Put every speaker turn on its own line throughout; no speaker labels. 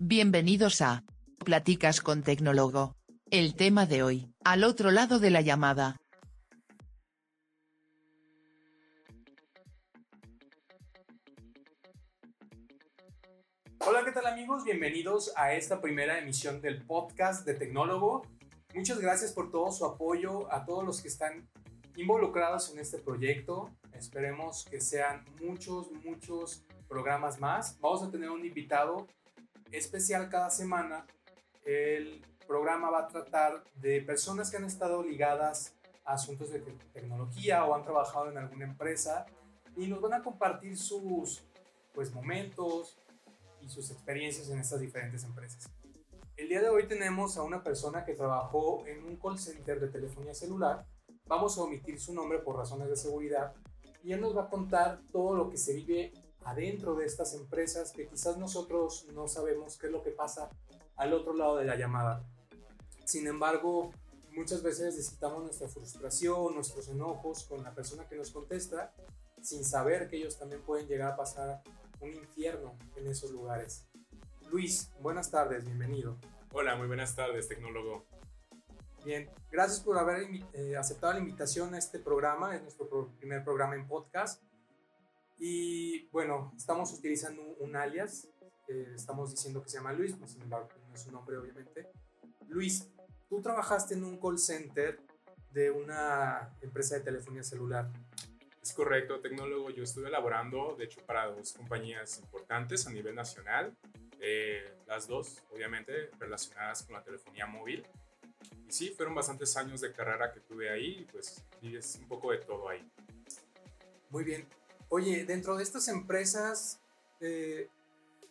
Bienvenidos a Platicas con Tecnólogo. El tema de hoy, al otro lado de la llamada.
Hola, ¿qué tal amigos? Bienvenidos a esta primera emisión del podcast de Tecnólogo. Muchas gracias por todo su apoyo a todos los que están involucrados en este proyecto. Esperemos que sean muchos, muchos programas más. Vamos a tener un invitado especial cada semana. El programa va a tratar de personas que han estado ligadas a asuntos de tecnología o han trabajado en alguna empresa y nos van a compartir sus pues, momentos y sus experiencias en estas diferentes empresas. El día de hoy tenemos a una persona que trabajó en un call center de telefonía celular. Vamos a omitir su nombre por razones de seguridad y él nos va a contar todo lo que se vive adentro de estas empresas que quizás nosotros no sabemos qué es lo que pasa al otro lado de la llamada. Sin embargo, muchas veces necesitamos nuestra frustración, nuestros enojos con la persona que nos contesta, sin saber que ellos también pueden llegar a pasar un infierno en esos lugares. Luis, buenas tardes, bienvenido.
Hola, muy buenas tardes, tecnólogo.
Bien, gracias por haber eh, aceptado la invitación a este programa, es nuestro primer programa en podcast. Y bueno, estamos utilizando un, alias, estamos diciendo que se llama Luis, sin embargo no es su nombre obviamente. Luis, tú trabajaste en un call center de una empresa de telefonía celular.
Es correcto, tecnólogo. Yo estuve elaborando, de hecho, para dos compañías importantes a nivel nacional. Eh, las dos, obviamente, relacionadas con la telefonía móvil. Y sí, fueron bastantes años de carrera que tuve ahí, pues es un poco de todo ahí.
Muy bien. Oye, dentro de estas empresas, eh,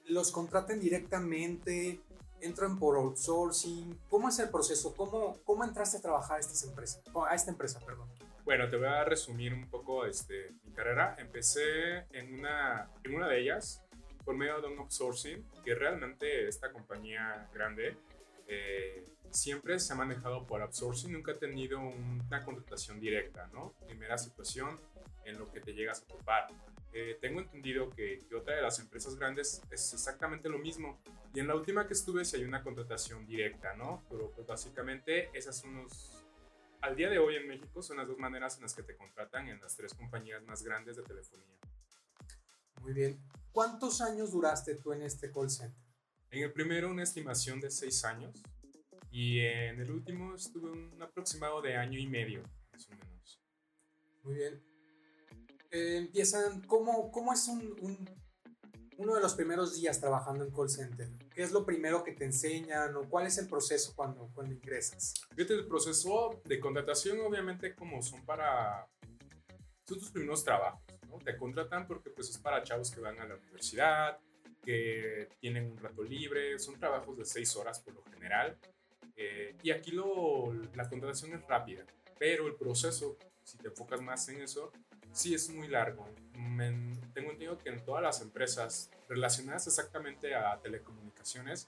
¿los contratan directamente? ¿Entran por outsourcing? ¿Cómo es el proceso? ¿Cómo, cómo entraste a trabajar a estas empresas? A esta empresa, perdón.
Bueno, te voy a resumir un poco este, mi carrera. Empecé en una, en una de ellas por medio de un outsourcing, que realmente esta compañía grande eh, siempre se ha manejado por outsourcing, nunca ha tenido una contratación directa, ¿no? Primera situación en lo que te llegas a topar. Eh, tengo entendido que, otra de las empresas grandes es exactamente lo mismo. Y en la última que estuve sí hay una contratación directa, ¿no? Pero pues básicamente esas son los... Al día de hoy en México son las dos maneras en las que te contratan en las tres compañías más grandes de telefonía.
Muy bien. ¿Cuántos años duraste tú en este call center?
En el primero una estimación de seis años y en el último estuve un aproximado de año y medio, más o menos.
Muy bien. Eh, empiezan, ¿cómo, cómo es un, uno de los primeros días trabajando en call center? ¿Qué es lo primero que te enseñan o cuál es el proceso cuando, cuando ingresas?
Fíjate, el proceso de contratación obviamente como son para... Son tus primeros trabajos, ¿no? Te contratan porque pues es para chavos que van a la universidad, que tienen un rato libre, son trabajos de seis horas por lo general. Eh, y aquí lo, la contratación es rápida, pero el proceso, si te enfocas más en eso, sí es muy largo. tengo entendido que en todas las empresas relacionadas exactamente a telecomunicaciones,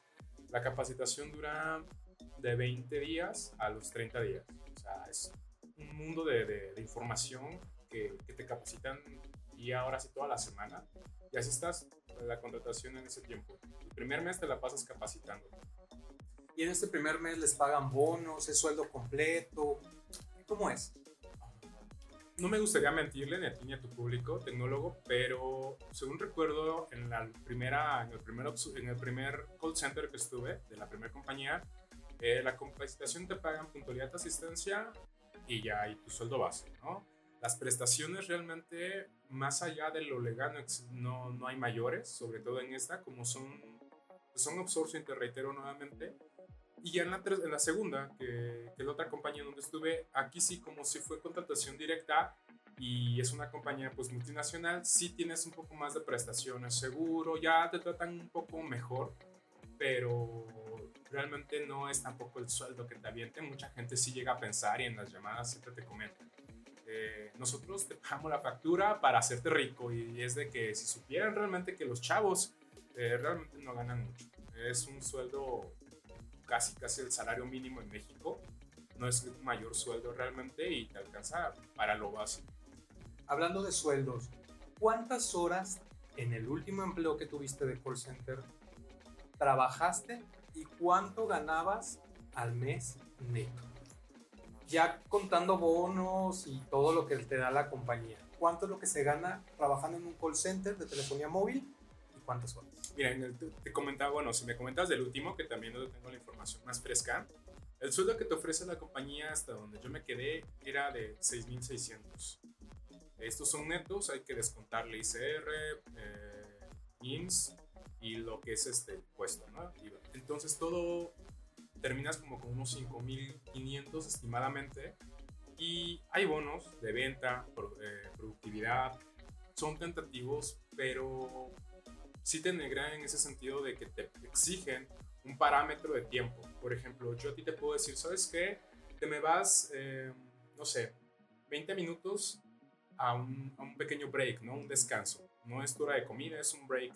la capacitación dura de 20 días a los 30 días. O sea, es un mundo de, de, información que, que, te capacitan y ahora sí toda la semana. Y así estás la contratación en ese tiempo. El primer mes te la pasas capacitando.
Y en este primer mes les pagan bonos, es sueldo completo. ¿Cómo es?
No me gustaría mentirle ni a ti ni a tu público, tecnólogo, pero según recuerdo, en, la primera, en, el primer, en el primer call center que estuve, de la primera compañía, eh, la capacitación te pagan puntualidad de asistencia y ya, y tu sueldo base, ¿no? Las prestaciones realmente, más allá de lo legal, no, no hay mayores, sobre todo en esta, como son, son te reitero nuevamente. Y ya en la, en la segunda, que, que es la otra compañía donde estuve, aquí sí, como si fue contratación directa y es una compañía pues multinacional, sí tienes un poco más de prestaciones, seguro, ya te tratan un poco mejor, pero realmente no es tampoco el sueldo que te avienten. Mucha gente sí llega a pensar y en las llamadas siempre te comentan eh, nosotros te pagamos la factura para hacerte rico y es de que si supieran realmente que los chavos eh, realmente no ganan mucho. Es un sueldo casi casi el salario mínimo en México. No es el mayor sueldo realmente y te alcanza para lo básico.
Hablando de sueldos, ¿cuántas horas en el último empleo que tuviste de call center trabajaste y cuánto ganabas al mes neto? Ya contando bonos y todo lo que te da la compañía. ¿Cuánto es lo que se gana trabajando en un call center de telefonía móvil y cuántas horas?
Mira, en el- te comentaba, bueno, si me comentas del último, que también no tengo la información más fresca, el sueldo que te ofrece la compañía hasta donde yo me quedé era de 6.600. Estos son netos, hay que descontarle ICR, eh, IMSS y lo que es este impuesto, ¿no? Entonces todo terminas como con unos 5.500 estimadamente y hay bonos de venta, eh, productividad, son tentativos, pero sí te negran en ese sentido de que te exigen un parámetro de tiempo. Por ejemplo, yo a ti te puedo decir, ¿sabes qué? Te me vas, eh, no sé, 20 minutos a un, a un pequeño break, ¿no? Un descanso. No es tu hora de comida, es un break.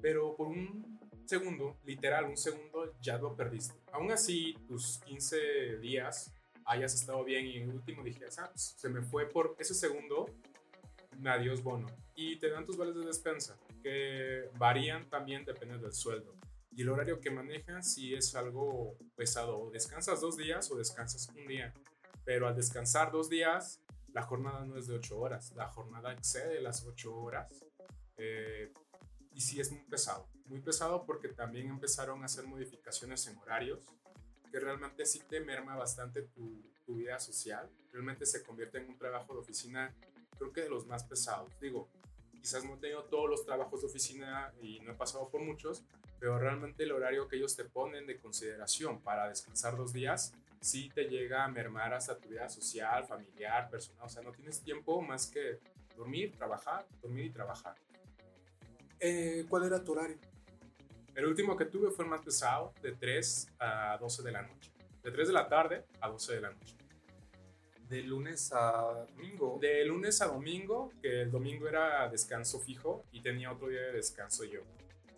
Pero por un segundo, literal, un segundo, ya lo perdiste. Aún así, tus 15 días hayas estado bien y en el último dije, ah, pues, se me fue por ese segundo, adiós bono. Y te dan tus vales de despensa, que varían también depende del sueldo. Y el horario que manejan si es algo pesado. O descansas dos días o descansas un día. Pero al descansar dos días, la jornada no es de ocho horas. La jornada excede las ocho horas. Eh, y sí es muy pesado. Muy pesado porque también empezaron a hacer modificaciones en horarios que realmente sí te merma bastante tu, tu vida social. Realmente se convierte en un trabajo de oficina, creo que de los más pesados. Digo, quizás no he tenido todos los trabajos de oficina y no he pasado por muchos, pero realmente el horario que ellos te ponen de consideración para descansar dos días, sí te llega a mermar hasta tu vida social, familiar, personal. O sea, no tienes tiempo más que dormir, trabajar, dormir y trabajar.
Eh, ¿Cuál era tu horario?
El último que tuve fue el más pesado, de 3 a 12 de la noche. De 3 de la tarde a 12 de la noche.
De lunes a domingo.
De lunes a domingo, que el domingo era descanso fijo y tenía otro día de descanso yo,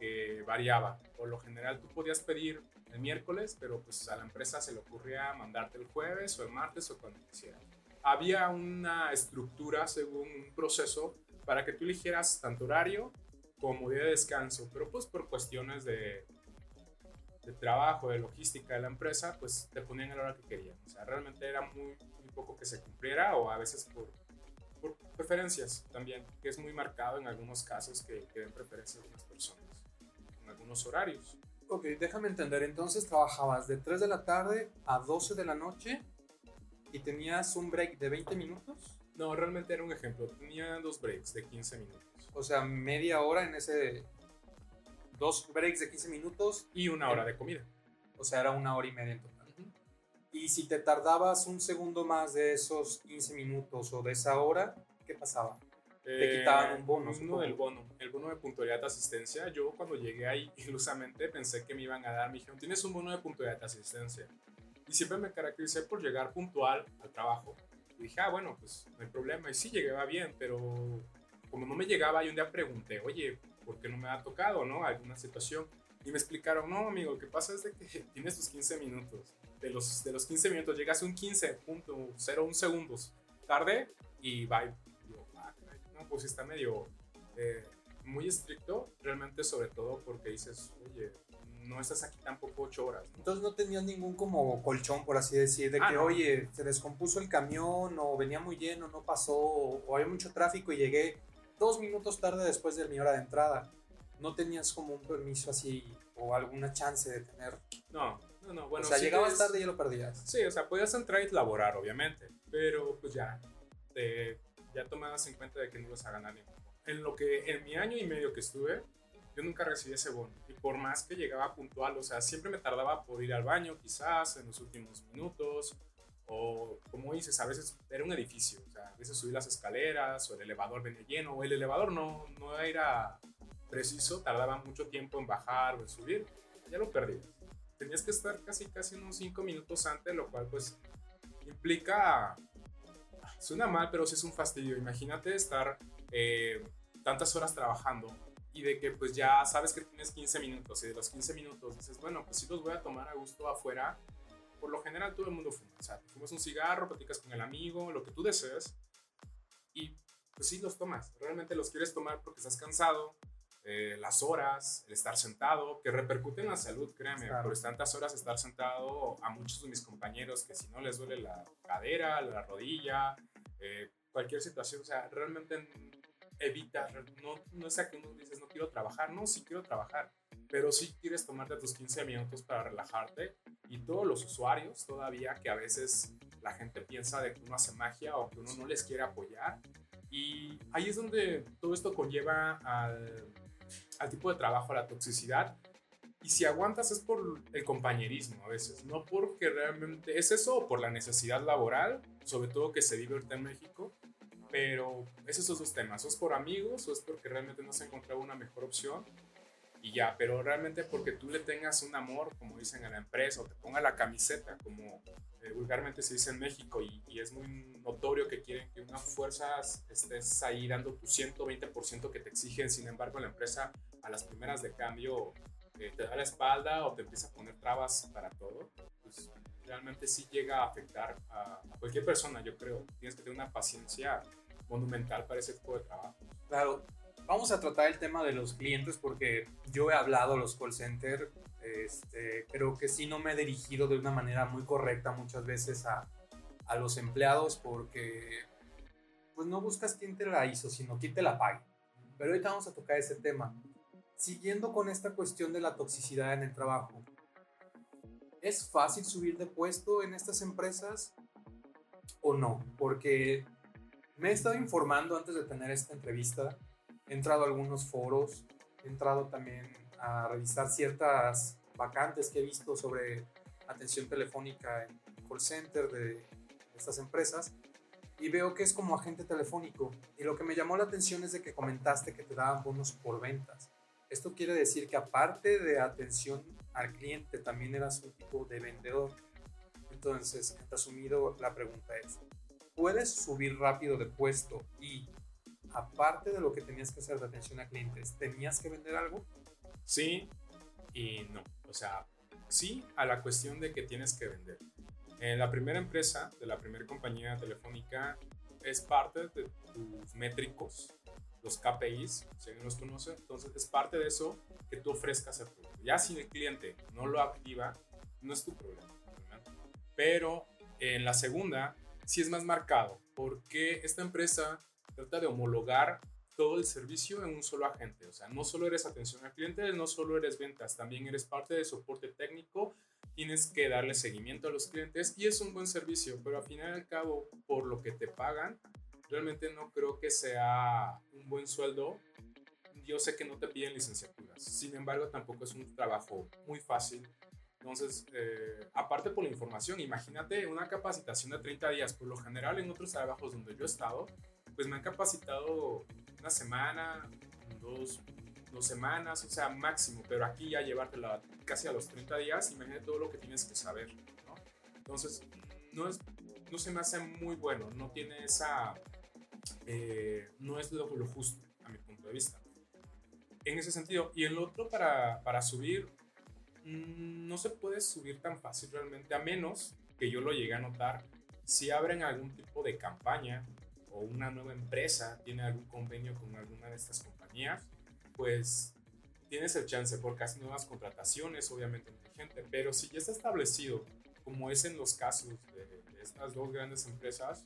que variaba. Por lo general tú podías pedir el miércoles, pero pues a la empresa se le ocurría mandarte el jueves o el martes o cuando quisiera. Había una estructura según un proceso para que tú eligieras tanto horario como día de descanso, pero pues por cuestiones de, de trabajo, de logística de la empresa, pues te ponían el hora que querían. O sea, realmente era muy poco que se cumpliera o a veces por, por preferencias también, que es muy marcado en algunos casos que, que den preferencia a algunas personas, en algunos horarios.
Ok, déjame entender. Entonces trabajabas de 3 de la tarde a 12 de la noche y tenías un break de 20 minutos.
No, realmente era un ejemplo. Tenía dos breaks de 15 minutos.
O sea, media hora en ese. Dos breaks de 15 minutos.
Y una hora de comida.
O sea, era una hora y media en total. Y si te tardabas un segundo más de esos 15 minutos o de esa hora, ¿qué pasaba? Te quitaban un bono,
No del bono, el bono de puntualidad de asistencia. Yo cuando llegué ahí ilusamente pensé que me iban a dar, me dijeron, tienes un bono de puntualidad de asistencia. Y siempre me caractericé por llegar puntual al trabajo. Y dije, ah, bueno, pues no hay problema. Y sí, llegaba bien, pero como no me llegaba, y un día pregunté, oye, ¿por qué no me ha tocado, no? Alguna situación. Y me explicaron, no, amigo, lo que pasa es de que tienes tus 15 minutos. De los, de los 15 minutos llegas a un 15.01 segundos tarde y bye. Y yo, ah, caray, no, pues está medio eh, muy estricto, realmente sobre todo porque dices, oye, no estás aquí tampoco 8 horas. ¿no?
Entonces no tenías ningún como colchón, por así decir, de
Ah,
que,
no.
oye, se descompuso el camión o venía muy lleno, no pasó, o hay mucho tráfico y llegué dos minutos tarde después de mi hora de entrada. No tenías como un permiso así o alguna chance de tener.
No, no, no, bueno,
o sea,
sí
llegabas
es-
tarde y ya lo perdías.
Sí, o sea, podías entrar y laborar, obviamente, pero pues ya, te- ya tomabas en cuenta de que no ibas a ganar ningún bono. En lo que, en mi año y medio que estuve, yo nunca recibí ese bono. Y por más que llegaba puntual, o sea, siempre me tardaba por ir al baño, quizás, en los últimos minutos, o como dices, a veces era un edificio, o sea, a veces subí las escaleras, o el elevador venía lleno, o el elevador no, no era preciso, tardaba mucho tiempo en bajar o en subir, ya lo perdí. Tenías que estar casi, casi unos 5 minutos antes, lo cual pues implica, suena mal, pero sí es un fastidio. Imagínate estar eh, tantas horas trabajando y de que pues ya sabes que tienes 15 minutos y de los 15 minutos dices, bueno, pues sí los voy a tomar a gusto afuera. Por lo general todo el mundo fuma, o sea, fumas un cigarro, platicas con el amigo, lo que tú desees y pues sí los tomas. Realmente los quieres tomar porque estás cansado, eh, las horas, el estar sentado, que repercute en la salud, créeme,
Claro.
por tantas horas estar sentado, a muchos de mis compañeros que si no les duele la cadera, la rodilla, eh, cualquier situación, o sea, realmente evita, no, no es a que uno dices no quiero trabajar, no, sí quiero trabajar, pero sí quieres tomarte tus 15 minutos para relajarte y todos los usuarios todavía que a veces la gente piensa de que uno hace magia o que uno no les quiere apoyar y ahí es donde todo esto conlleva al, al tipo de trabajo, a la toxicidad y si aguantas es por el compañerismo a veces, no porque realmente es eso o por la necesidad laboral, sobre todo que se vive ahorita en México, pero es esos dos temas, o es por amigos o es porque realmente no se ha encontrado una mejor opción y ya, pero realmente porque tú le tengas un amor, como dicen en la empresa, o te ponga la camiseta, como eh, vulgarmente se dice en México, y, y, es muy notorio que quieren que una fuerza estés ahí dando tu 120% que te exigen, sin embargo la empresa a las primeras de cambio eh, te da la espalda o te empieza a poner trabas para todo, pues realmente sí llega a afectar a, a cualquier persona, yo creo. Tienes que tener una paciencia monumental para ese tipo de trabajo.
Claro, vamos a tratar el tema de los clientes porque yo he hablado a los call center, este, creo que sí no me he dirigido de una manera muy correcta muchas veces a, a los empleados porque pues no buscas quién te la hizo, sino quién te la pague. Pero ahorita vamos a tocar ese tema. Siguiendo con esta cuestión de la toxicidad en el trabajo, ¿es fácil subir de puesto en estas empresas o no? Porque me he estado informando antes de tener esta entrevista, he entrado a algunos foros, he entrado también a revisar ciertas vacantes que he visto sobre atención telefónica en call center de estas empresas y veo que es como agente telefónico. Y lo que me llamó la atención es de que comentaste que te daban bonos por ventas. Esto quiere decir que aparte de atención al cliente, también eras un tipo de vendedor. Entonces, resumido, la pregunta es, ¿puedes subir rápido de puesto y aparte de lo que tenías que hacer de atención a clientes, tenías que vender algo?
Sí y no. O sea, sí a la cuestión de que tienes que vender. En la primera empresa, de la primera compañía telefónica, es parte de tus métricos, los KPIs, si alguien los conoce. Entonces, es parte de eso que tú ofrezcas el producto. Ya si el cliente no lo activa, no es tu problema. ¿verdad? Pero en la segunda, sí es más marcado, porque esta empresa trata de homologar todo el servicio en un solo agente. O sea, no solo eres atención al cliente, no solo eres ventas, también eres parte de soporte técnico, tienes que darle seguimiento a los clientes y es un buen servicio, pero al final y al cabo, por lo que te pagan, realmente no creo que sea un buen sueldo. Yo sé que no te piden licenciaturas, sin embargo, tampoco es un trabajo muy fácil. Entonces, eh, aparte por la información, imagínate una capacitación de 30 días. Por lo general, en otros trabajos donde yo he estado, pues me han capacitado una semana, dos, dos semanas, o sea, máximo, pero aquí ya llevártela casi a los 30 días, imagínate todo lo que tienes que saber, ¿no? Entonces, no, es, no se me hace muy bueno, no tiene esa, eh, no es lo, lo, justo a mi punto de vista. En ese sentido, y el otro para, para subir, mmm, no se puede subir tan fácil realmente, a menos que yo lo llegue a notar, si abren algún tipo de campaña o una nueva empresa tiene algún convenio con alguna de estas compañías, pues tienes el chance porque haces nuevas contrataciones, obviamente hay gente, pero si ya está establecido, como es en los casos de, de estas dos grandes empresas,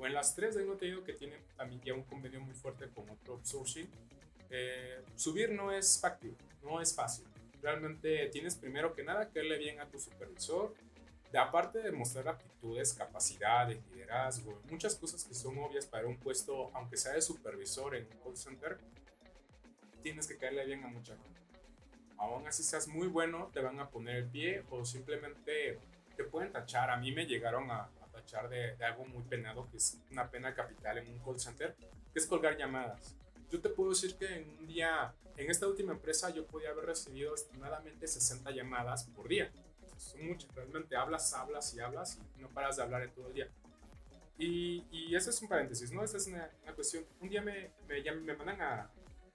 o en las tres, tengo entendido que tienen también ya un convenio muy fuerte con otro outsourcing, eh, subir no es factible, no es fácil. Realmente tienes primero que nada que irle bien a tu supervisor, de aparte de mostrar aptitudes, capacidades, liderazgo, muchas cosas que son obvias para un puesto, aunque sea de supervisor en un call center, tienes que caerle bien a mucha gente. Aún así seas muy bueno, te van a poner el pie o simplemente te pueden tachar. A mí me llegaron a, a tachar de, de, algo muy penado, que es una pena capital en un call center, que es colgar llamadas. Yo te puedo decir que en un día, en esta última empresa, yo podía haber recibido estimadamente 60 llamadas por día son muchas, realmente hablas, hablas y hablas y no paras de hablar en todo el día. Y, y ese es un paréntesis, ¿no? Esa es una, una cuestión. Un día me, me, me mandan a,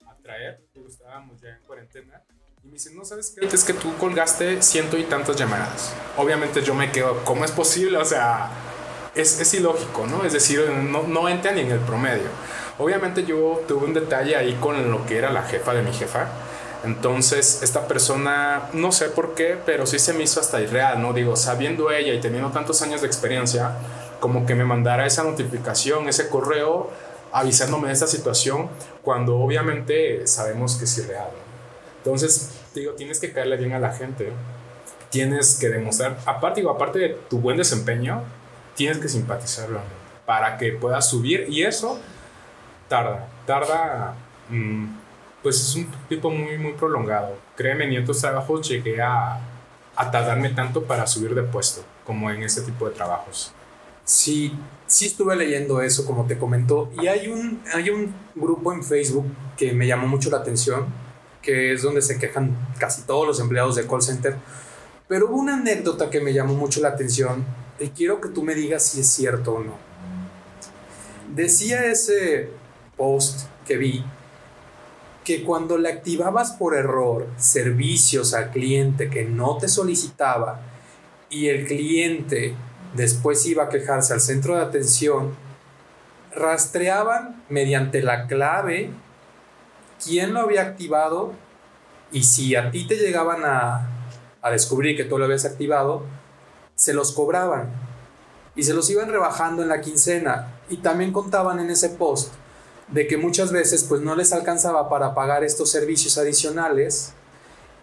a traer, porque estábamos ya en cuarentena, y me dicen, no sabes qué, es que tú colgaste ciento y tantas llamadas. Obviamente yo me quedo, ¿cómo es posible? O sea, es, es ilógico, ¿no? Es decir, no, no entra en el promedio. Obviamente yo tuve un detalle ahí con lo que era la jefa de mi jefa. Entonces, esta persona, no sé por qué, pero sí se me hizo hasta irreal, ¿no? Digo, sabiendo ella y teniendo tantos años de experiencia, como que me mandara esa notificación, ese correo, avisándome de esta situación, cuando obviamente sabemos que es irreal. Entonces, digo, tienes que caerle bien a la gente, tienes que demostrar, aparte, digo, aparte de tu buen desempeño, tienes que simpatizarlo para que puedas subir y eso tarda, tarda, mm, pues es un tipo muy, muy prolongado. Créeme, en otros trabajos llegué a, a tardarme tanto para subir de puesto como en este tipo de trabajos.
Sí, sí estuve leyendo eso, como te comentó, y hay un, hay un grupo en Facebook que me llamó mucho la atención, que es donde se quejan casi todos los empleados de call center, pero hubo una anécdota que me llamó mucho la atención y quiero que tú me digas si es cierto o no. Decía ese post que vi que cuando le activabas por error servicios al cliente que no te solicitaba y el cliente después iba a quejarse al centro de atención, rastreaban mediante la clave quién lo había activado y si a ti te llegaban a, a descubrir que tú lo habías activado, se los cobraban y se los iban rebajando en la quincena y también contaban en ese post de que muchas veces pues no les alcanzaba para pagar estos servicios adicionales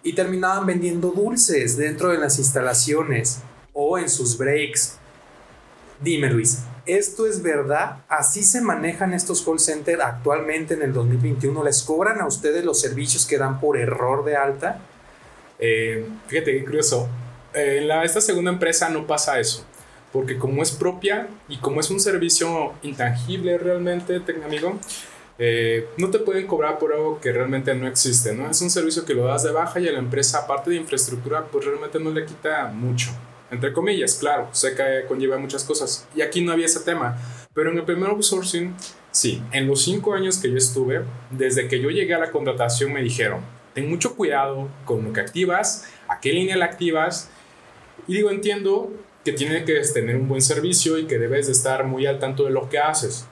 y terminaban vendiendo dulces dentro de las instalaciones o en sus breaks Dime Luis, ¿esto es verdad? ¿Así se manejan estos call centers actualmente en el 2021? ¿Les cobran a ustedes los servicios que dan por error de alta?
Eh, fíjate qué curioso. Eh, la, esta segunda empresa no pasa eso. Porque como es propia y como es un servicio intangible realmente, amigo, eh, no te pueden cobrar por algo que realmente no existe, ¿no? Es un servicio que lo das de baja y a la empresa, aparte de infraestructura, pues realmente no le quita mucho entre comillas, claro, sé que conlleva muchas cosas. Y aquí no había ese tema. Pero en el primer outsourcing, sí, en los cinco años que yo estuve, desde que yo llegué a la contratación me dijeron, ten mucho cuidado con lo que activas, a qué línea la activas. Y digo, entiendo que tienes que tener un buen servicio y que debes de estar muy al tanto de lo que haces.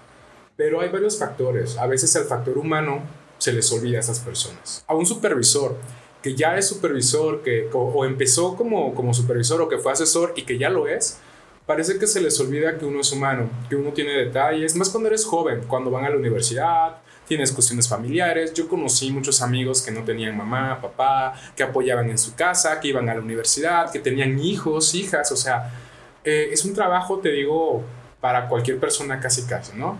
Pero hay varios factores. A veces el factor humano se les olvida a esas personas. A un supervisor que ya es supervisor, que o, empezó como, como supervisor o que fue asesor y que ya lo es, parece que se les olvida que uno es humano, que uno tiene detalles, más cuando eres joven, cuando van a la universidad, tienes cuestiones familiares. Yo conocí muchos amigos que no tenían mamá, papá, que apoyaban en su casa, que iban a la universidad, que tenían hijos, hijas, o sea, eh, es un trabajo, te digo, para cualquier persona casi casi, ¿no?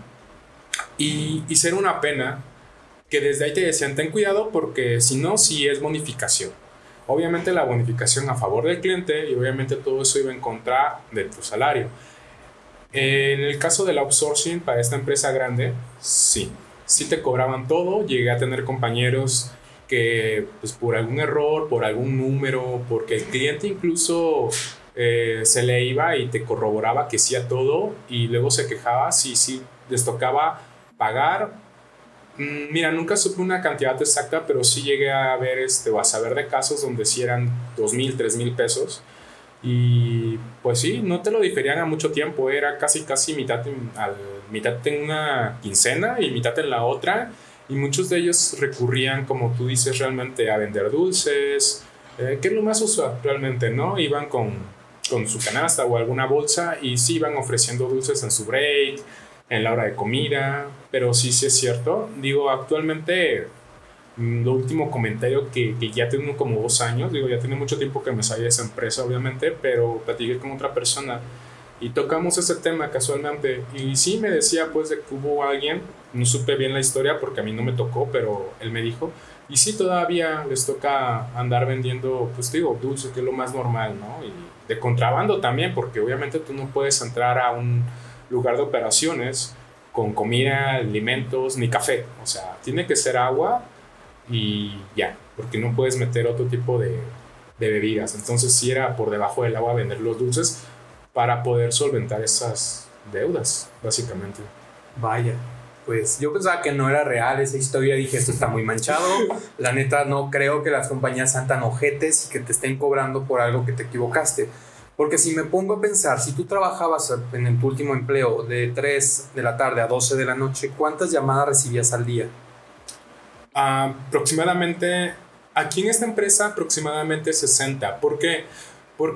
Y, y ser una pena que desde ahí te decían, ten cuidado porque si no, sí es bonificación. Obviamente la bonificación a favor del cliente y obviamente todo eso iba en contra de tu salario. En el caso del outsourcing para esta empresa grande, sí, sí te cobraban todo. Llegué a tener compañeros que pues por algún error, por algún número, porque el cliente incluso eh, se le iba y te corroboraba que sí a todo y luego se quejaba si sí les tocaba pagar Mm, mira, nunca supe una cantidad exacta, pero sí llegué a ver este, o a saber de casos donde sí eran dos mil, tres mil pesos. Y pues sí, no te lo diferían a mucho tiempo, era casi, casi mitad al, mitad en una quincena y mitad en la otra. Y muchos de ellos recurrían, como tú dices, realmente a vender dulces, eh, que es lo más usual realmente, ¿no? Iban con, con su canasta o alguna bolsa y sí iban ofreciendo dulces en su break, en la hora de comida, pero sí, sí es cierto. Digo, actualmente, mm, lo último comentario que, que, ya tengo como dos años, digo, ya tiene mucho tiempo que me salí de esa empresa, obviamente, pero platiqué con otra persona y tocamos ese tema casualmente. Y sí me decía, pues, de que hubo alguien, no supe bien la historia porque a mí no me tocó, pero él me dijo. Y sí, todavía les toca andar vendiendo, pues digo, dulce, que es lo más normal, ¿no? Y de contrabando también, porque obviamente tú no puedes entrar a un lugar de operaciones con comida, alimentos, ni café. O sea, tiene que ser agua y ya, porque no puedes meter otro tipo de, bebidas. Entonces sí era por debajo del agua vender los dulces para poder solventar esas deudas, básicamente.
Vaya, pues yo pensaba que no era real esa historia, dije esto está muy manchado, la neta no creo que las compañías sean tan ojetes y que te estén cobrando por algo que te equivocaste. Porque si me pongo a pensar, si tú trabajabas en tu último empleo de 3 de la tarde a 12 de la noche, ¿cuántas llamadas recibías al día?
aproximadamente, aquí en esta empresa, aproximadamente 60. ¿Por qué? Porque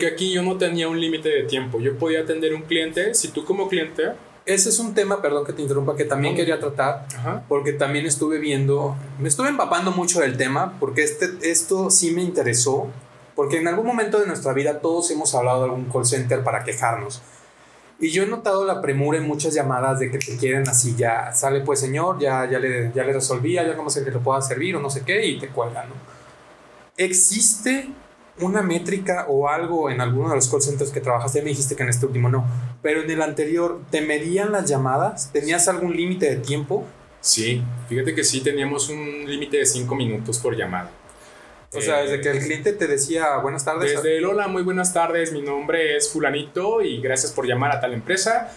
aquí yo no tenía un límite de tiempo. Yo podía atender un cliente, si tú como cliente...
Ese es un tema, perdón que te interrumpa, que también quería tratar, porque también estuve viendo, me estuve empapando mucho del tema, porque este, esto sí me interesó, porque en algún momento de nuestra vida todos hemos hablado de algún call center para quejarnos. Y yo he notado la premura en muchas llamadas de que te quieren así, ya sale pues señor, ya, ya, le, ya le resolvía, ya como se le pueda servir o no sé qué, y te cuelgan, ¿no? ¿Existe una métrica o algo en alguno de los call centers que trabajaste, me dijiste que en este último no, pero en el anterior, ¿te medían las llamadas? ¿Tenías algún límite de tiempo?
Sí, fíjate que sí teníamos un límite de 5 minutos por llamada.
O sea, desde que el cliente te decía buenas tardes.
Desde el hola, muy buenas tardes, mi nombre es fulanito y gracias por llamar a tal empresa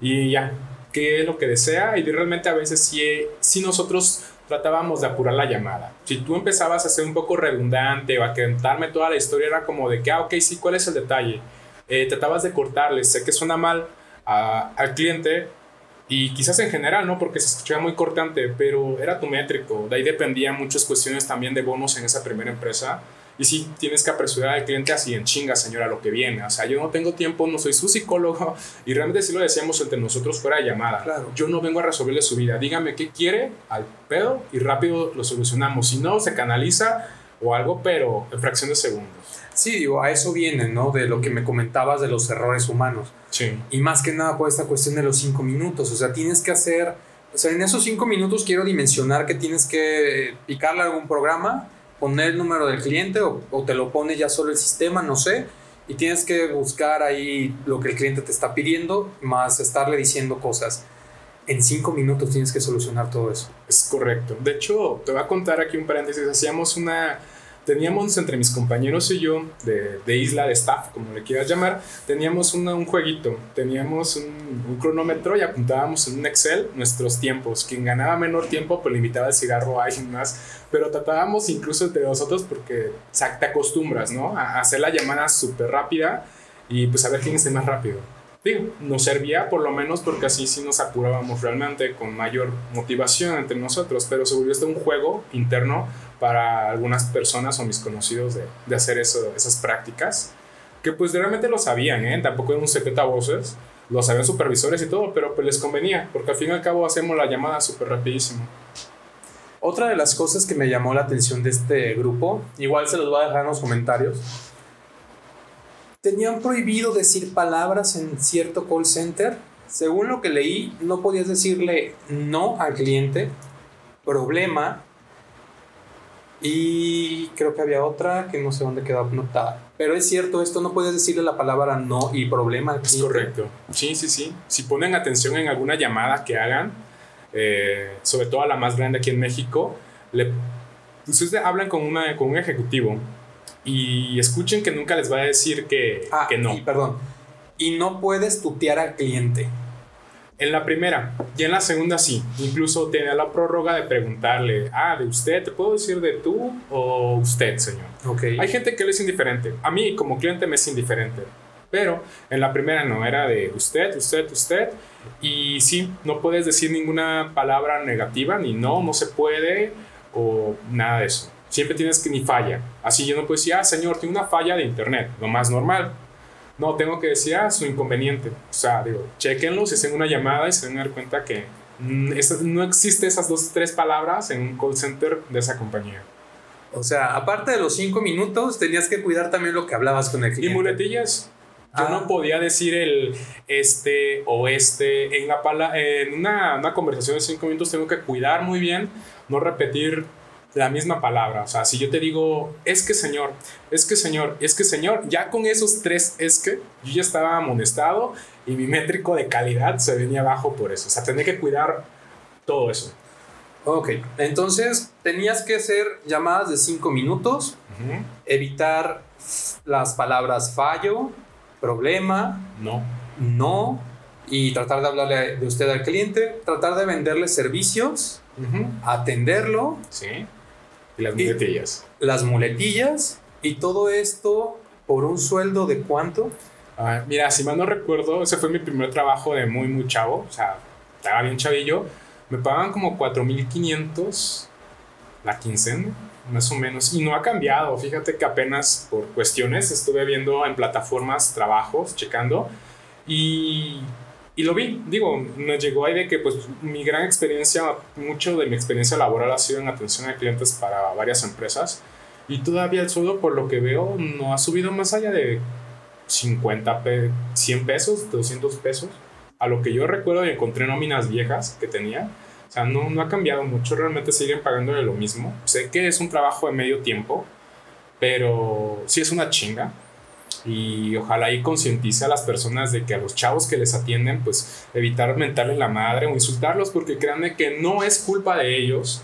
y ya, qué es lo que desea y realmente a veces sí, sí nosotros tratábamos de apurar la llamada. Si tú empezabas a ser un poco redundante o a contarme toda la historia, era como de que, ah, ok, sí, ¿cuál es el detalle? Eh, tratabas de cortarle, sé que suena mal al cliente y quizás en general, ¿no? Porque se escuchaba muy cortante, pero era tu métrico. De ahí dependían muchas cuestiones también de bonos en esa primera empresa y sí, tienes que apresurar al cliente así en chinga, señora, lo que viene. O sea, yo no tengo tiempo, no soy su psicólogo. Y realmente sí lo decíamos entre nosotros fuera de llamada.
Claro.
Yo no vengo a resolverle su vida. Dígame qué quiere al pedo y rápido lo solucionamos. Si no, se canaliza o algo, pero en fracción de segundos.
Sí, digo, a eso viene, ¿no? De lo que me comentabas de los errores humanos.
Sí.
Y más que nada por esta cuestión de los cinco minutos. O sea, tienes que hacer... O sea, en esos cinco minutos quiero dimensionar que tienes que picarle algún programa poner el número del cliente o, te lo pone ya solo el sistema, no sé. Y tienes que buscar ahí lo que el cliente te está pidiendo, más estarle diciendo cosas. En cinco minutos tienes que solucionar todo eso.
Es correcto. De hecho, te voy a contar aquí un paréntesis. Hacíamos una teníamos entre mis compañeros y yo de, de, isla de staff, como le quieras llamar, teníamos un jueguito, teníamos un, cronómetro y apuntábamos en un Excel nuestros tiempos. Quien ganaba menor tiempo, pues le invitaba el cigarro a alguien más, pero tratábamos incluso entre nosotros porque o sea, acostumbras, ¿no? A hacer la llamada súper rápida y pues a ver quién esté más rápido. Digo, nos servía por lo menos porque así sí nos apurábamos realmente con mayor motivación entre nosotros, pero se volvió esto un juego interno para algunas personas o mis conocidos de, de hacer esas prácticas, que pues realmente lo sabían, ¿eh? tampoco eran un secreto a voces, lo sabían supervisores y todo, pero pues les convenía, porque al fin y al cabo hacemos la llamada súper rapidísimo.
Otra de las cosas que me llamó la atención de este grupo, igual se los voy a dejar en los comentarios, tenían prohibido decir palabras en cierto call center. Según lo que leí, no podías decirle no al cliente, problema, y creo que había otra que no sé dónde quedó anotada. Pero es cierto, esto no puedes decirle la palabra no y problema.
Es correcto. Sí, sí, sí. Si ponen atención en alguna llamada que hagan, eh, sobre todo a la más grande aquí en México, le, ustedes hablan con, una, con un ejecutivo y escuchen que nunca les va a decir que,
ah,
que no.
Y, perdón. Y no puedes tutear al cliente.
En la primera, y en la segunda sí. Incluso tenía la prórroga de preguntarle, ah, de usted, ¿te puedo decir de tú o usted, señor?
Okay.
Hay gente que le es indiferente. A mí como cliente me es indiferente. Pero en la primera no, era de usted, usted, usted. Y sí, no puedes decir ninguna palabra negativa, ni no, no se puede, o nada de eso. Siempre tienes que ni falla. Así yo no puedo decir, ah, señor, tengo una falla de internet, lo más normal. No, tengo que decir, ah, su inconveniente. O sea, digo, chequenlo si hacen una llamada y se van a dar cuenta que mm, no existe esas dos, tres palabras en un call center de esa compañía.
O sea, aparte de los cinco minutos, tenías que cuidar también lo que hablabas con el cliente.
Y muletillas. Yo no ah. podía decir el este o este. En, la en una, una conversación de cinco minutos tengo que cuidar muy bien, no repetir la misma palabra. O sea, si yo te digo, es que señor, es que señor, es que señor, ya con esos tres es que, yo ya estaba amonestado y mi métrico de calidad se venía abajo por eso. O sea, tenía que cuidar todo eso.
Ok, entonces tenías que hacer llamadas de cinco minutos, evitar las palabras fallo, problema,
no,
no, y tratar de hablarle de usted al cliente, tratar de venderle servicios, atenderlo.
Sí y las muletillas.
las muletillas y todo esto por un sueldo de cuánto?
Ah, mira, si mal no recuerdo, ese fue mi primer trabajo de muy, muy chavo. O sea, estaba bien chavillo. Me pagaban como 4.500 la quincena, más o menos. Y no ha cambiado. Fíjate que apenas por cuestiones estuve viendo en plataformas trabajos, checando. Y, y lo vi. Digo, me llegó ahí de que pues mi gran experiencia, mucho de mi experiencia laboral ha sido en atención a clientes para varias empresas. Y todavía el sueldo, por lo que veo, no ha subido más allá de 50, 100 pesos, 200 pesos. A lo que yo recuerdo y encontré nóminas viejas que tenía. O sea, no, no ha cambiado mucho, realmente siguen pagándole lo mismo. Sé que es un trabajo de medio tiempo, pero sí es una chinga. Y ojalá ahí concientice a las personas de que a los chavos que les atienden, pues evitar mentarle la madre o insultarlos, porque créanme que no es culpa de ellos.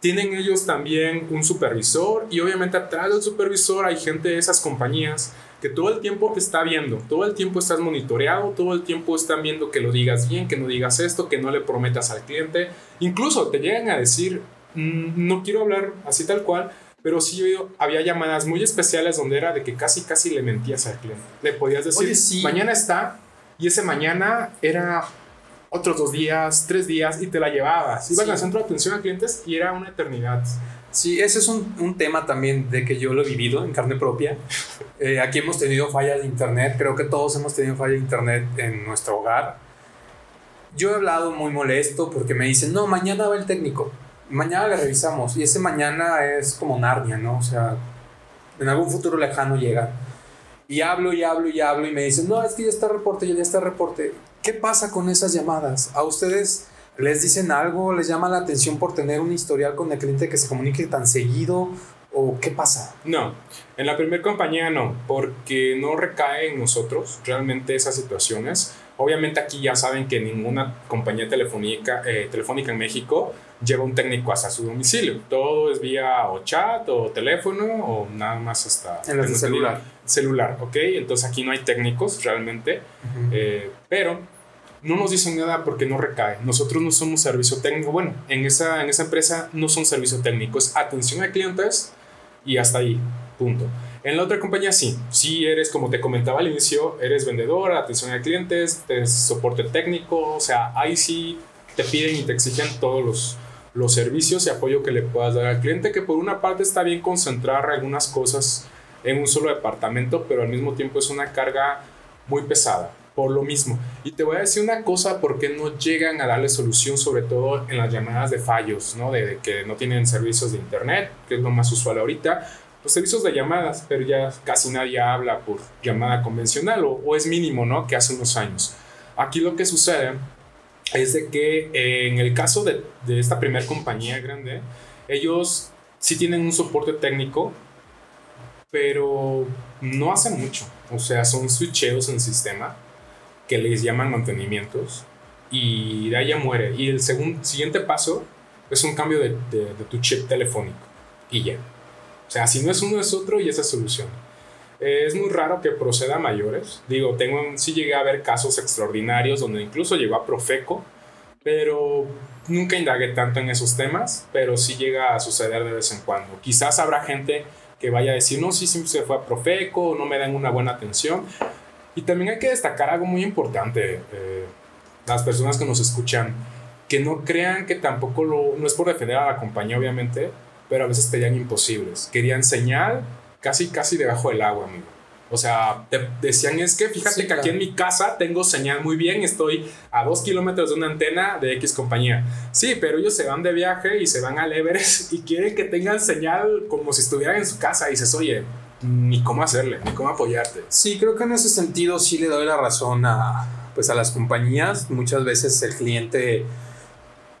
Tienen ellos también un supervisor y obviamente atrás del supervisor hay gente de esas compañías que todo el tiempo te está viendo, todo el tiempo estás monitoreado, todo el tiempo están viendo que lo digas bien, que no digas esto, que no le prometas al cliente. Incluso te llegan a decir, mm, no quiero hablar así tal cual, pero sí había llamadas muy especiales donde era de que casi, casi le mentías al cliente. Le podías decir, mañana está, y ese mañana era otros dos días, tres días, y te la llevabas. Ibas al centro de atención a clientes y era una eternidad.
Sí, ese es un, un, tema también de que yo lo he vivido en carne propia. Eh, aquí hemos tenido fallas de internet, creo que todos hemos tenido fallas de internet en nuestro hogar. Yo he hablado muy molesto porque me dicen, no, mañana va el técnico, mañana le revisamos. Y ese mañana es como Narnia, ¿no? O sea, en algún futuro lejano llega. Y hablo y hablo y hablo y me dicen, no, es que ya está reporte, ya está reporte. ¿Qué pasa con esas llamadas? ¿A ustedes les dicen algo? ¿Les llama la atención por tener un historial con el cliente que se comunique tan seguido? ¿O qué pasa?
No, en la primera compañía no, porque no recae en nosotros realmente esas situaciones. Obviamente aquí ya saben que ninguna compañía telefónica, eh, telefónica en México lleva un técnico hasta su domicilio. Todo es vía o chat o teléfono o nada más hasta...
En el celular.
Celular, ok. Entonces aquí no hay técnicos realmente, eh, pero no nos dicen nada porque no recae. Nosotros no somos servicio técnico. Bueno, en esa, en esa empresa no son servicio técnico, es atención a clientes y hasta ahí, punto. En la otra compañía sí, sí eres, como te comentaba al inicio, eres vendedor, atención a clientes, soporte técnico, o sea, ahí sí te piden y te exigen todos los, los servicios y apoyo que le puedas dar al cliente, que por una parte está bien concentrar algunas cosas en un solo departamento, pero al mismo tiempo es una carga muy pesada por lo mismo. Y te voy a decir una cosa, porque no llegan a darle solución, sobre todo en las llamadas de fallos, ¿no? De, que no tienen servicios de internet, que es lo más usual ahorita. Los servicios de llamadas, pero ya casi nadie habla por llamada convencional, o, es mínimo, ¿no? Que hace unos años. Aquí lo que sucede es de que eh, en el caso de, de esta primera compañía grande, ellos sí tienen un soporte técnico, pero no hacen mucho. O sea, son switcheos en sistema que les llaman mantenimientos y de ahí ya muere. Y el segundo, siguiente paso es un cambio de, de, tu chip telefónico y ya. O sea, si no es uno es otro y esa solución. es muy raro que proceda a mayores. Digo, tengo, sí llegué a ver casos extraordinarios donde incluso llegó a Profeco, pero nunca indagué tanto en esos temas, pero sí llega a suceder de vez en cuando. Quizás habrá gente que vaya a decir, no, sí, sí se fue a Profeco, no me dan una buena atención, y también hay que destacar algo muy importante, eh, las personas que nos escuchan, que no crean que tampoco lo, no es por defender a la compañía obviamente, pero a veces pedían imposibles. Querían señal casi, casi debajo del agua, amigo. O sea, te decían es que fíjate que aquí en mi casa tengo señal muy bien, estoy a dos kilómetros de una antena de X compañía. Sí, pero ellos se van de viaje y se van al Everest y quieren que tengan señal como si estuvieran en su casa y dices, oye, ni cómo hacerle, ni cómo apoyarte.
Sí, creo que en ese sentido sí le doy la razón a, pues a las compañías. Muchas veces el cliente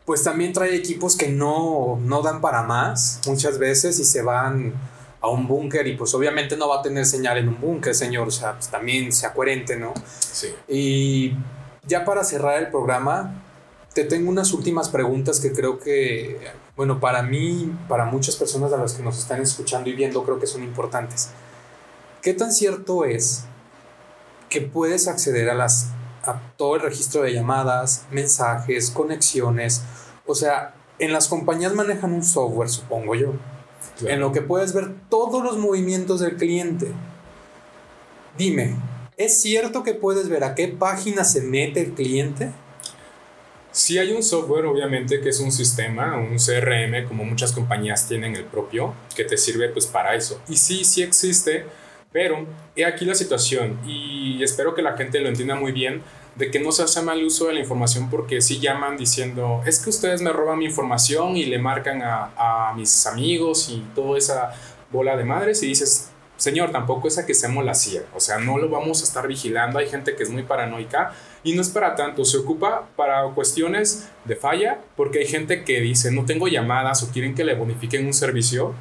pues también trae equipos que no, no dan para más muchas veces y se van a un búnker y pues obviamente no va a tener señal en un búnker, señor. O sea, pues también sea coherente, ¿no?
Sí.
Y ya para cerrar el programa, te tengo unas últimas preguntas que creo que bueno, para mí, para muchas personas de las que nos están escuchando y viendo, creo que son importantes. ¿Qué tan cierto es que puedes acceder a, las, a todo el registro de llamadas, mensajes, conexiones? O sea, en las compañías manejan un software, supongo yo, en lo que puedes ver todos los movimientos del cliente. Dime, ¿Es cierto que puedes ver a qué página se mete el cliente?
Sí hay un software, obviamente, que es un sistema, un CRM, como muchas compañías tienen el propio, que te sirve pues para eso. Y sí, sí existe, pero he aquí la situación y espero que la gente lo entienda muy bien de que no se hace mal uso de la información porque sí llaman diciendo, es que ustedes me roban mi información y le marcan a, a mis amigos y toda esa bola de madres y dices, señor, tampoco es a que seamos la CIA, o sea, no lo vamos a estar vigilando, hay gente que es muy paranoica y no es para tanto, se ocupa para cuestiones de falla, porque hay gente que dice, no tengo llamadas o quieren que le bonifiquen un servicio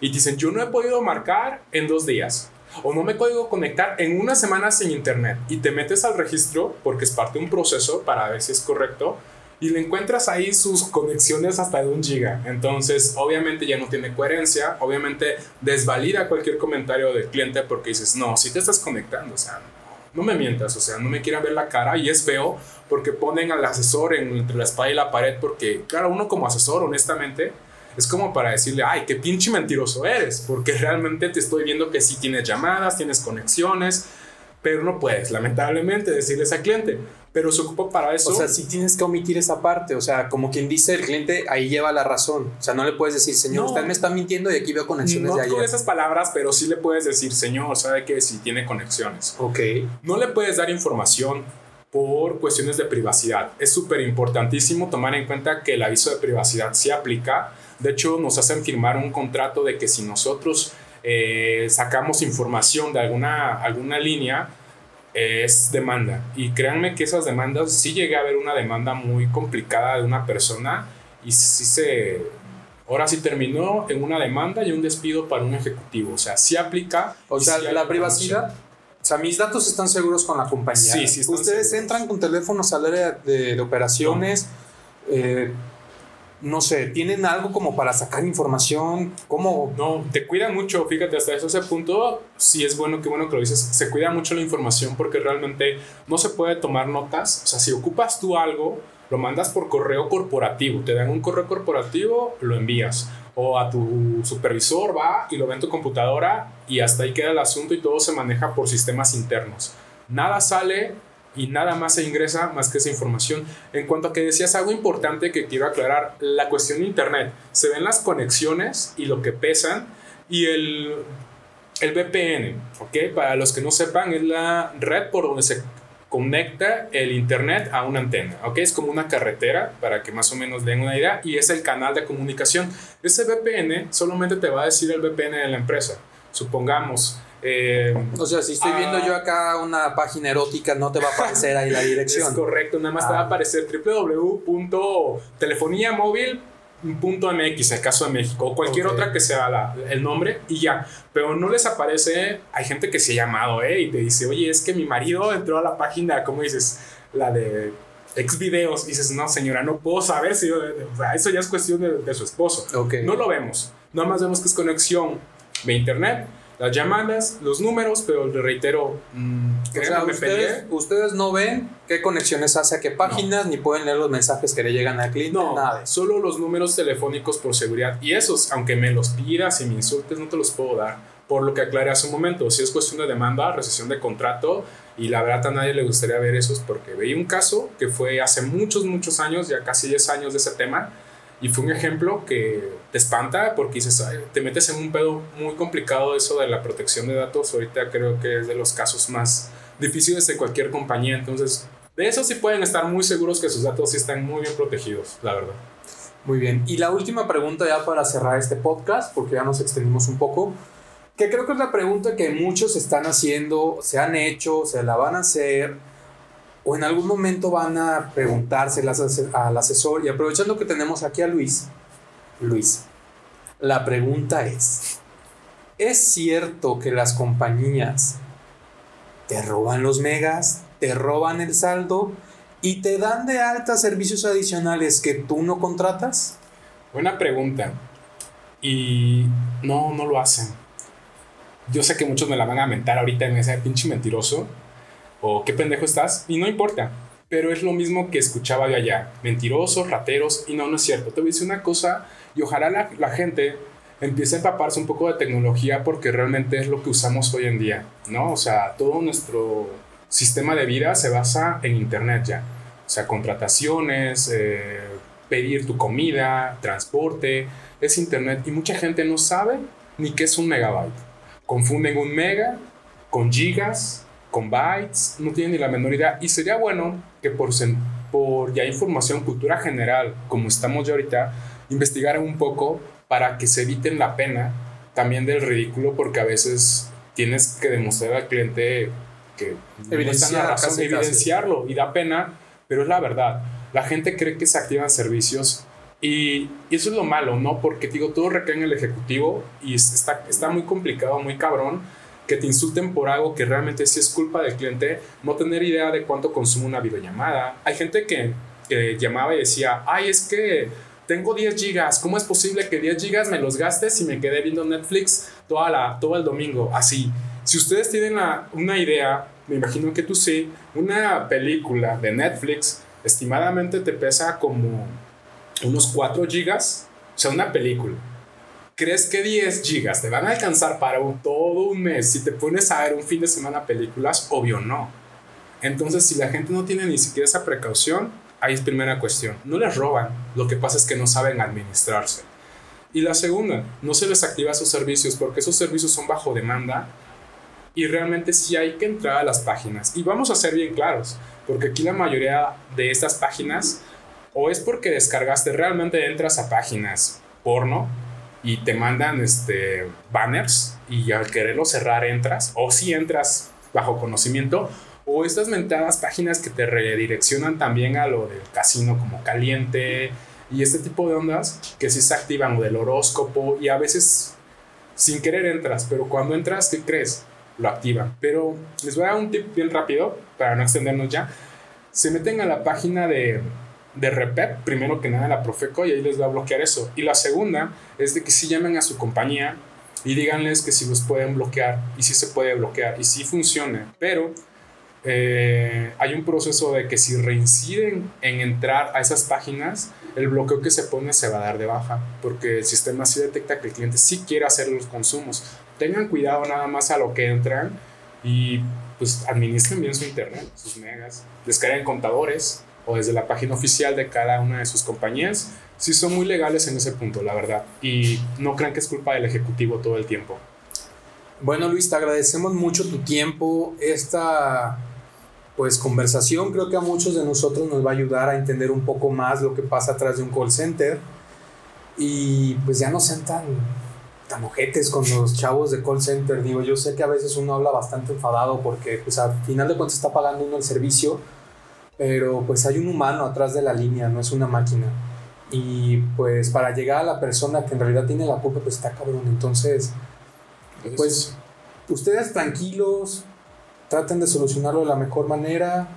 y dicen, yo no he podido marcar en dos días. O no me podido conectar en una semana sin internet y te metes al registro porque es parte de un proceso para ver si es correcto y le encuentras ahí sus conexiones hasta de un giga. Entonces, obviamente ya no tiene coherencia, obviamente desvalida cualquier comentario del cliente porque dices, no, si te estás conectando, o sea, no me mientas, o sea, no me quieran ver la cara y es feo porque ponen al asesor entre la espada y la pared porque, claro, uno como asesor, honestamente, es como para decirle, ay, qué pinche mentiroso eres, porque realmente te estoy viendo que sí tienes llamadas, tienes conexiones, pero no puedes, lamentablemente, decirles al cliente. Pero se ocupa para eso.
O sea, si tienes que omitir esa parte, o sea, como quien dice el cliente, ahí lleva la razón. O sea, no le puedes decir, señor, usted me está mintiendo y aquí veo conexiones
no
de ayer.
con esas palabras, pero sí le puedes decir, señor, sabe que si tiene conexiones.
Ok.
No le puedes dar información por cuestiones de privacidad. Es súper importantísimo tomar en cuenta que el aviso de privacidad sí aplica. De hecho, nos hacen firmar un contrato de que si nosotros eh, sacamos información de alguna, alguna línea, es demanda. Y créanme que esas demandas, sí llegué a ver una demanda muy complicada de una persona y sí se... Ahora sí terminó en una demanda y un despido para un ejecutivo. O sea, sí aplica.
O sea, la privacidad. O sea, mis datos están seguros con la compañía.
Sí, sí.
Ustedes
seguros.
entran con teléfonos al área de, de operaciones. No. Eh, no sé, ¿tienen algo como para sacar información? ¿Cómo?
No, te cuidan mucho, fíjate, hasta ese punto, sí es bueno, qué bueno que lo dices, se cuida mucho la información porque realmente no se puede tomar notas, o sea, si ocupas tú algo, lo mandas por correo corporativo, te dan un correo corporativo, lo envías, o a tu supervisor va y lo ve en tu computadora y hasta ahí queda el asunto y todo se maneja por sistemas internos. Nada sale y nada más se ingresa más que esa información. En cuanto a que decías algo importante que quiero aclarar, la cuestión de Internet, se ven las conexiones y lo que pesan y el, el VPN, ¿ok? Para los que no sepan, es la red por donde se conecta el Internet a una antena, ¿ok? Es como una carretera, para que más o menos den una idea, y es el canal de comunicación. Ese VPN solamente te va a decir el VPN de la empresa. Supongamos, eh,
o sea, si estoy viendo
ah,
yo acá una página erótica, no te va a aparecer ahí la dirección.
Es correcto, nada más ah. te va a aparecer www.telefoniamóvil.mx, el caso de México, o cualquier okay. otra que sea la, el nombre, y ya. Pero no les aparece, hay gente que se ha llamado, ¿eh? Y te dice, oye, es que mi marido entró a la página, ¿cómo dices? La de ex videos. Y dices, no, señora, no puedo saber si. O sea, eso ya es cuestión de, de su esposo.
Okay.
No lo vemos. Nada más vemos que es conexión de internet las llamadas, los números, pero le reitero, mmm,
o sea, ustedes, ustedes, no ven qué conexiones hace a qué páginas, no. ni pueden leer los mensajes que le llegan al cliente,
no,
nada.
Solo los números telefónicos por seguridad. Y esos, aunque me los pidas y me insultes, no te los puedo dar. Por lo que aclaré hace un momento, si es cuestión de demanda, recesión de contrato, y la verdad a nadie le gustaría ver esos, porque veía un caso que fue hace muchos, muchos años, ya casi 10 años de ese tema, y fue un ejemplo que te espanta porque dices, te metes en un pedo muy complicado eso de la protección de datos. Ahorita creo que es de los casos más difíciles de cualquier compañía. Entonces, de eso sí pueden estar muy seguros que sus datos sí están muy bien protegidos, la verdad.
Muy bien. Y la última pregunta ya para cerrar este podcast, porque ya nos extendimos un poco, que creo que es la pregunta que muchos están haciendo, se han hecho, se la van a hacer o en algún momento van a preguntárselas al asesor y aprovechando que tenemos aquí a Luis, Luis, la pregunta es, ¿es cierto que las compañías te roban los megas, te roban el saldo y te dan de alta servicios adicionales que tú no contratas?
Buena pregunta. Y no, no lo hacen. Yo sé que muchos me la van a mentar ahorita en ese pinche mentiroso o qué pendejo estás, y no importa. Pero es lo mismo que escuchaba de allá, mentirosos, rateros, y no, no es cierto. Te voy a decir una cosa, y ojalá la, la gente empiece a empaparse un poco de tecnología porque realmente es lo que usamos hoy en día, ¿no? O sea, todo nuestro sistema de vida se basa en Internet ya. O sea, contrataciones, eh, pedir tu comida, transporte, es Internet. Y mucha gente no sabe ni qué es un megabyte. Confunden un mega con gigas, con bytes, no tienen ni la menor idea. Y sería bueno que por, por ya información, cultura general, como estamos ya ahorita, investigaran un poco para que se eviten la pena también del ridículo, porque a veces tienes que demostrar al cliente que
Evidenciar,
evidenciarlo y da pena, pero es la verdad. La gente cree que se activan servicios y, eso es lo malo, ¿no? Porque digo, todo recae en el ejecutivo y está, está muy complicado, muy cabrón que te insulten por algo que realmente sí es culpa del cliente, no tener idea de cuánto consume una videollamada. Hay gente que, llamaba y decía, ay, es que tengo 10 gigas, ¿cómo es posible que 10 gigas me los gastes y me quedé viendo Netflix toda la, todo el domingo? Así. Si ustedes tienen una idea, me imagino que tú sí, una película de Netflix estimadamente te pesa como unos 4 gigas, o sea, una película. ¿Crees que 10 gigas te van a alcanzar para todo un mes si te pones a ver un fin de semana películas? Obvio no. Entonces, si la gente no tiene ni siquiera esa precaución, Ahí es primera cuestión. No les roban, lo que pasa es que no saben administrarse. Y la segunda, no se les activa sus servicios porque esos servicios son bajo demanda y realmente sí hay que entrar a las páginas. Y vamos a ser bien claros, porque aquí la mayoría de estas páginas o es porque descargaste, realmente entras a páginas porno y te mandan este, banners y al quererlo cerrar entras, o si entras bajo conocimiento, o estas mentadas páginas que te redireccionan también a lo del casino como caliente y este tipo de ondas que sí se activan o del horóscopo y a veces sin querer entras, pero cuando entras, ¿qué crees? Lo activan. Pero les voy a dar un tip bien rápido para no extendernos ya. Se meten a la página de, de Repet, primero que nada la Profeco, y ahí les va a bloquear eso. Y la segunda es de que si llamen a su compañía y díganles que si los pueden bloquear y si se puede bloquear y si funciona. Pero eh, hay un proceso de que si reinciden en entrar a esas páginas, el bloqueo que se pone se va a dar de baja, porque el sistema sí detecta que el cliente sí quiere hacer los consumos. Tengan cuidado nada más a lo que entran y pues administren bien su internet, sus megas, descarguen contadores o desde la página oficial de cada una de sus compañías. Sí son muy legales en ese punto, la verdad, y no crean que es culpa del ejecutivo todo el tiempo.
Bueno, Luis, te agradecemos mucho tu tiempo. Esta pues conversación creo que a muchos de nosotros nos va a ayudar a entender un poco más lo que pasa atrás de un call center y pues ya no sean tan, tan ojetes con los chavos de call center. Digo, yo sé que a veces uno habla bastante enfadado porque pues al final de cuentas está pagando uno el servicio, pero pues hay un humano atrás de la línea, no es una máquina. Y pues para llegar a la persona que en realidad tiene la culpa, pues está cabrón. Entonces, pues ustedes tranquilos, traten de solucionarlo de la mejor manera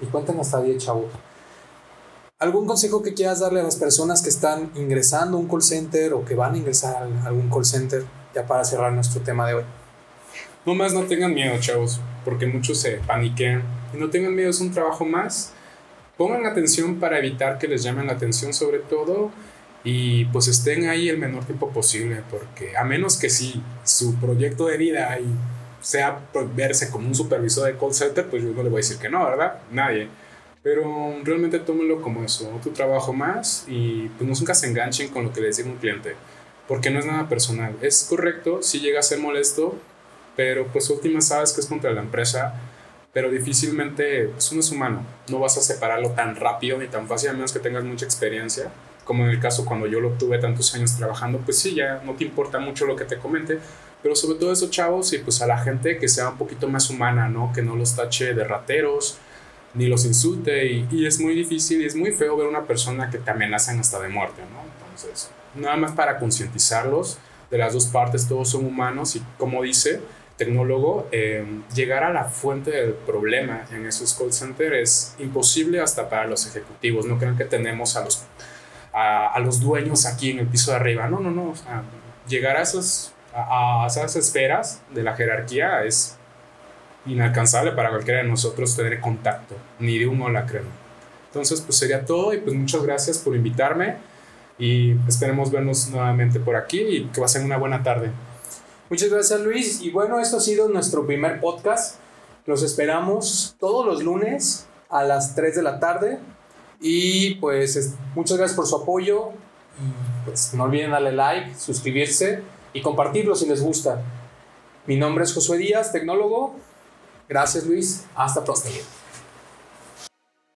y cuenten hasta 10 chavos. ¿Algún consejo que quieras darle a las personas que están ingresando a un call center o que van a ingresar a algún call center ya para cerrar nuestro tema de hoy?
No más no tengan miedo, chavos, porque muchos se paniquean. Y no tengan miedo, es un trabajo más. Pongan atención para evitar que les llamen la atención sobre todo y pues estén ahí el menor tiempo posible, porque a menos que si su proyecto de vida y sea verse como un supervisor de call center, pues yo no le voy a decir que no, ¿verdad? Nadie. Pero realmente tómenlo como eso, tu trabajo más y pues nunca se enganchen con lo que le dice un cliente, porque no es nada personal. Es correcto, si llega a ser molesto, pero pues última sabes que es contra la empresa, pero difícilmente pues uno es humano, no vas a separarlo tan rápido ni tan fácil a menos que tengas mucha experiencia, como en el caso cuando yo lo tuve tantos años trabajando, pues sí, ya no te importa mucho lo que te comente, pero sobre todo esos chavos y pues a la gente que sea un poquito más humana, ¿no? Que no los tache de rateros, ni los insulte y, y es muy difícil y es muy feo ver una persona que te amenazan hasta de muerte, ¿no? Entonces, nada más para concientizarlos de las dos partes, todos son humanos y como dice tecnólogo, eh, llegar a la fuente del problema en esos call centers es imposible hasta para los ejecutivos, no crean que tenemos a los, a, a los dueños aquí en el piso de arriba, no, no, no, o sea, llegar a esos a, esas esferas de la jerarquía es inalcanzable para cualquiera de nosotros tener contacto, ni de uno la crema. Entonces, pues sería todo y pues muchas gracias por invitarme y esperemos vernos nuevamente por aquí y que va a ser una buena tarde.
Muchas gracias Luis y bueno, esto ha sido nuestro primer podcast.
Los esperamos todos los lunes a las 3 de la tarde. Y pues muchas gracias por su apoyo. Pues no olviden darle like, suscribirse y compartirlo si les gusta. Mi nombre es Josué Díaz, tecnólogo. Gracias Luis. Hasta pronto.